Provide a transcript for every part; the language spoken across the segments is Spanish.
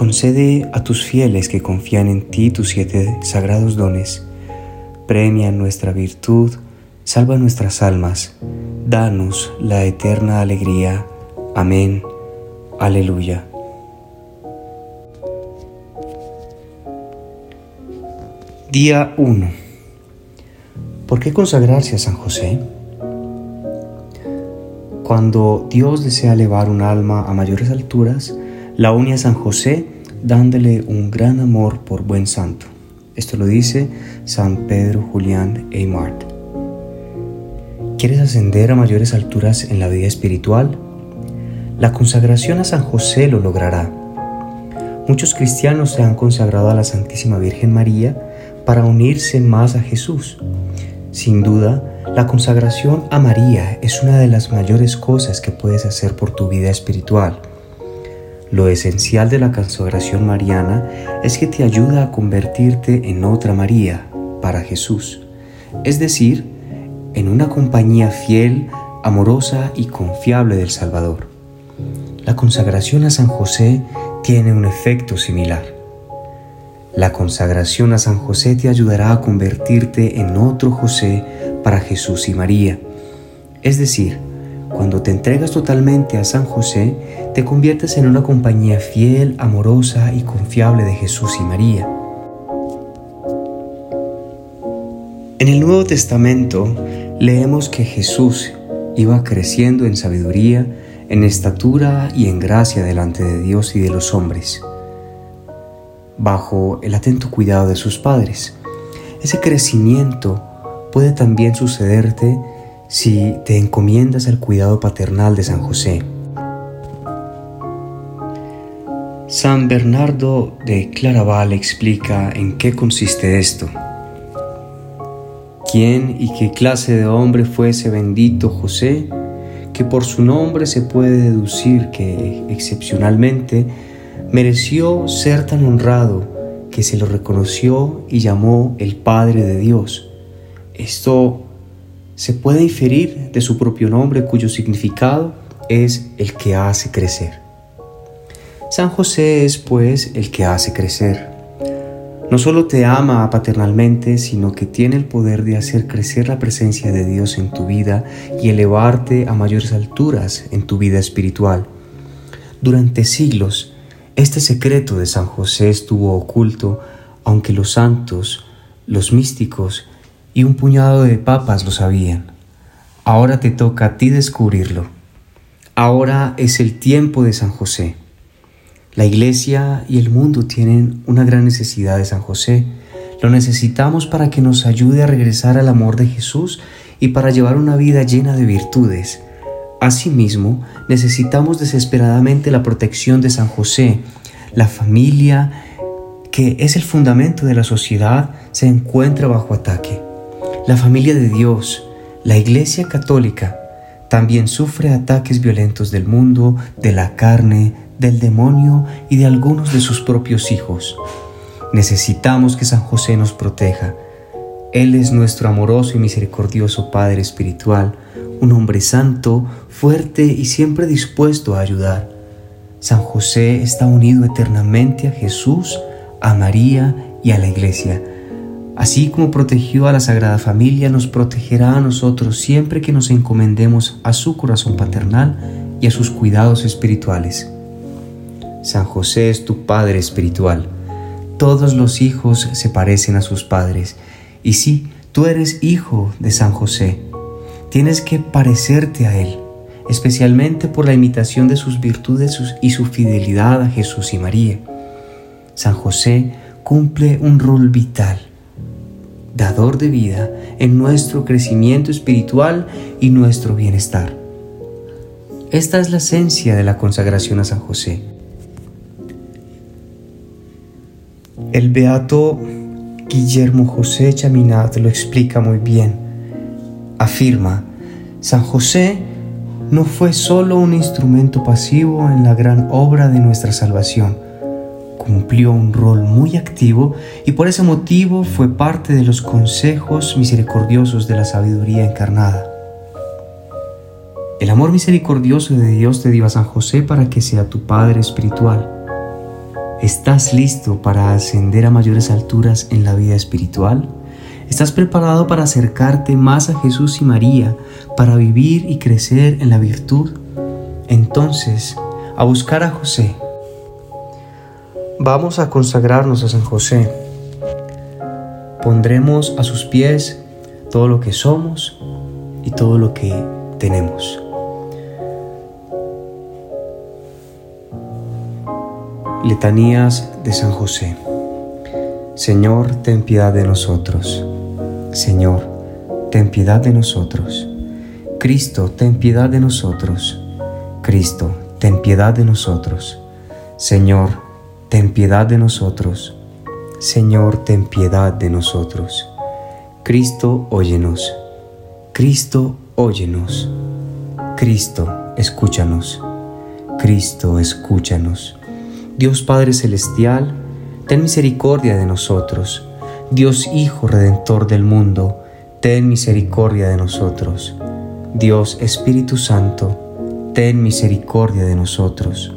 Concede a tus fieles que confían en ti tus siete sagrados dones. Premia nuestra virtud, salva nuestras almas, danos la eterna alegría. Amén. Aleluya. Día 1. ¿Por qué consagrarse a San José? Cuando Dios desea elevar un alma a mayores alturas, la une a San José dándole un gran amor por buen santo. Esto lo dice San Pedro Julián Eymart. ¿Quieres ascender a mayores alturas en la vida espiritual? La consagración a San José lo logrará. Muchos cristianos se han consagrado a la Santísima Virgen María para unirse más a Jesús. Sin duda, la consagración a María es una de las mayores cosas que puedes hacer por tu vida espiritual. Lo esencial de la consagración mariana es que te ayuda a convertirte en otra María para Jesús, es decir, en una compañía fiel, amorosa y confiable del Salvador. La consagración a San José tiene un efecto similar. La consagración a San José te ayudará a convertirte en otro José para Jesús y María, es decir, cuando te entregas totalmente a San José, te conviertes en una compañía fiel, amorosa y confiable de Jesús y María. En el Nuevo Testamento leemos que Jesús iba creciendo en sabiduría, en estatura y en gracia delante de Dios y de los hombres, bajo el atento cuidado de sus padres. Ese crecimiento puede también sucederte si te encomiendas al cuidado paternal de San José. San Bernardo de Claraval explica en qué consiste esto. ¿Quién y qué clase de hombre fue ese bendito José? Que por su nombre se puede deducir que excepcionalmente mereció ser tan honrado que se lo reconoció y llamó el Padre de Dios. Esto se puede inferir de su propio nombre cuyo significado es el que hace crecer. San José es pues el que hace crecer. No solo te ama paternalmente, sino que tiene el poder de hacer crecer la presencia de Dios en tu vida y elevarte a mayores alturas en tu vida espiritual. Durante siglos, este secreto de San José estuvo oculto, aunque los santos, los místicos y un puñado de papas lo sabían. Ahora te toca a ti descubrirlo. Ahora es el tiempo de San José. La iglesia y el mundo tienen una gran necesidad de San José. Lo necesitamos para que nos ayude a regresar al amor de Jesús y para llevar una vida llena de virtudes. Asimismo, necesitamos desesperadamente la protección de San José. La familia, que es el fundamento de la sociedad, se encuentra bajo ataque. La familia de Dios, la Iglesia Católica, también sufre ataques violentos del mundo, de la carne, del demonio y de algunos de sus propios hijos. Necesitamos que San José nos proteja. Él es nuestro amoroso y misericordioso Padre Espiritual, un hombre santo, fuerte y siempre dispuesto a ayudar. San José está unido eternamente a Jesús, a María y a la Iglesia Así como protegió a la Sagrada Familia, nos protegerá a nosotros siempre que nos encomendemos a su corazón paternal y a sus cuidados espirituales. San José es tu Padre espiritual. todos los hijos se parecen a sus padres. Y sí, tú eres hijo de San José. Tienes que parecerte a Él, especialmente por la imitación de sus virtudes y su fidelidad a Jesús y María. San José cumple un rol vital, dador de vida en nuestro crecimiento espiritual y nuestro bienestar. Esta es la esencia de la consagración a San José. El beato Guillermo José Chaminat lo explica muy bien. Afirma, San José no fue solo un instrumento pasivo en la gran obra de nuestra salvación, cumplió un rol muy activo y por ese motivo fue parte de los consejos misericordiosos de la sabiduría encarnada. El amor misericordioso de Dios te dio a San José para que sea tu Padre espiritual. ¿Estás listo para ascender a mayores alturas en la vida espiritual? ¿Estás preparado para acercarte más a Jesús y María, para vivir y crecer en la virtud? Entonces, a buscar a José. Vamos a consagrarnos a San José. Pondremos a sus pies todo lo que somos y todo lo que tenemos. Letanías de San José. Señor, ten piedad de nosotros. Señor, ten piedad de nosotros. Cristo, ten piedad de nosotros. Cristo, ten piedad de nosotros. Señor, ten piedad de nosotros. Señor, ten piedad de nosotros. Cristo, óyenos. Cristo, óyenos. Cristo, escúchanos. Cristo, escúchanos. Dios Padre Celestial, ten misericordia de nosotros. Dios Hijo Redentor del mundo, ten misericordia de nosotros. Dios Espíritu Santo, ten misericordia de nosotros.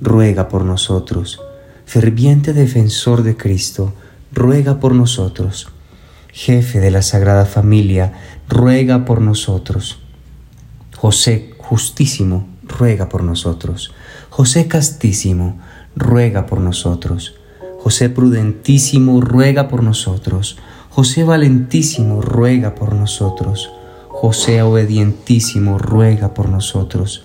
ruega por nosotros. Ferviente defensor de Cristo, ruega por nosotros. Jefe de la Sagrada Familia, ruega por nosotros. José justísimo, ruega por nosotros. José castísimo, ruega por nosotros. José prudentísimo, ruega por nosotros. José valentísimo, ruega por nosotros. José obedientísimo, ruega por nosotros.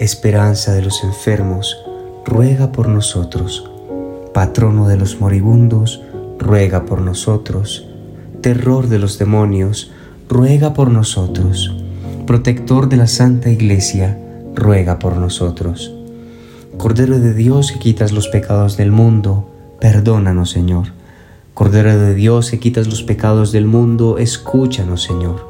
Esperanza de los enfermos, ruega por nosotros. Patrono de los moribundos, ruega por nosotros. Terror de los demonios, ruega por nosotros. Protector de la Santa Iglesia, ruega por nosotros. Cordero de Dios que quitas los pecados del mundo, perdónanos Señor. Cordero de Dios que quitas los pecados del mundo, escúchanos Señor.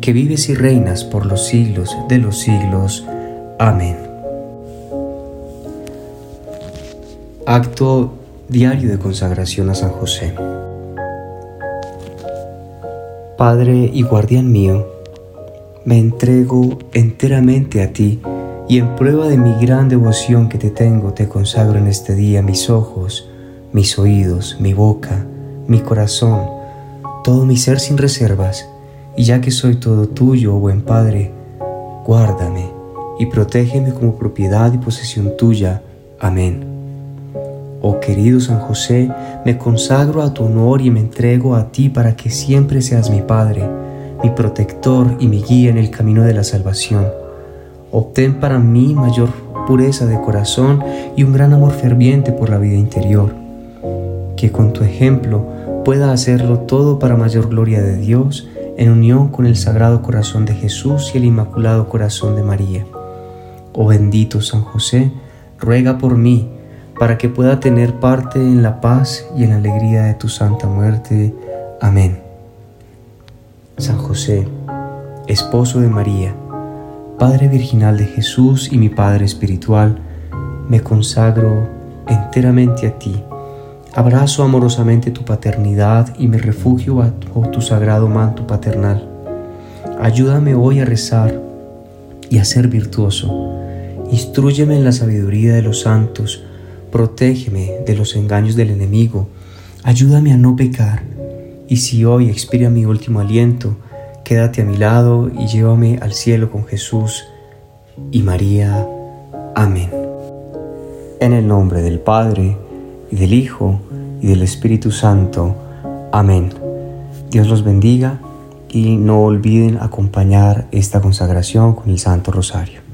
que vives y reinas por los siglos de los siglos. Amén. Acto diario de consagración a San José. Padre y guardián mío, me entrego enteramente a ti y en prueba de mi gran devoción que te tengo, te consagro en este día mis ojos, mis oídos, mi boca, mi corazón, todo mi ser sin reservas, y ya que soy todo tuyo, oh buen Padre, guárdame y protégeme como propiedad y posesión tuya. Amén. Oh querido San José, me consagro a tu honor y me entrego a ti para que siempre seas mi Padre, mi protector y mi guía en el camino de la salvación. Obtén para mí mayor pureza de corazón y un gran amor ferviente por la vida interior. Que con tu ejemplo pueda hacerlo todo para mayor gloria de Dios en unión con el Sagrado Corazón de Jesús y el Inmaculado Corazón de María. Oh bendito San José, ruega por mí para que pueda tener parte en la paz y en la alegría de tu santa muerte. Amén. San José, esposo de María, Padre virginal de Jesús y mi Padre espiritual, me consagro enteramente a ti Abrazo amorosamente tu paternidad y me refugio bajo tu sagrado manto paternal. Ayúdame hoy a rezar y a ser virtuoso. Instrúyeme en la sabiduría de los santos. Protégeme de los engaños del enemigo. Ayúdame a no pecar. Y si hoy expira mi último aliento, quédate a mi lado y llévame al cielo con Jesús y María. Amén. En el nombre del Padre, y del Hijo, y del Espíritu Santo. Amén. Dios los bendiga y no olviden acompañar esta consagración con el Santo Rosario.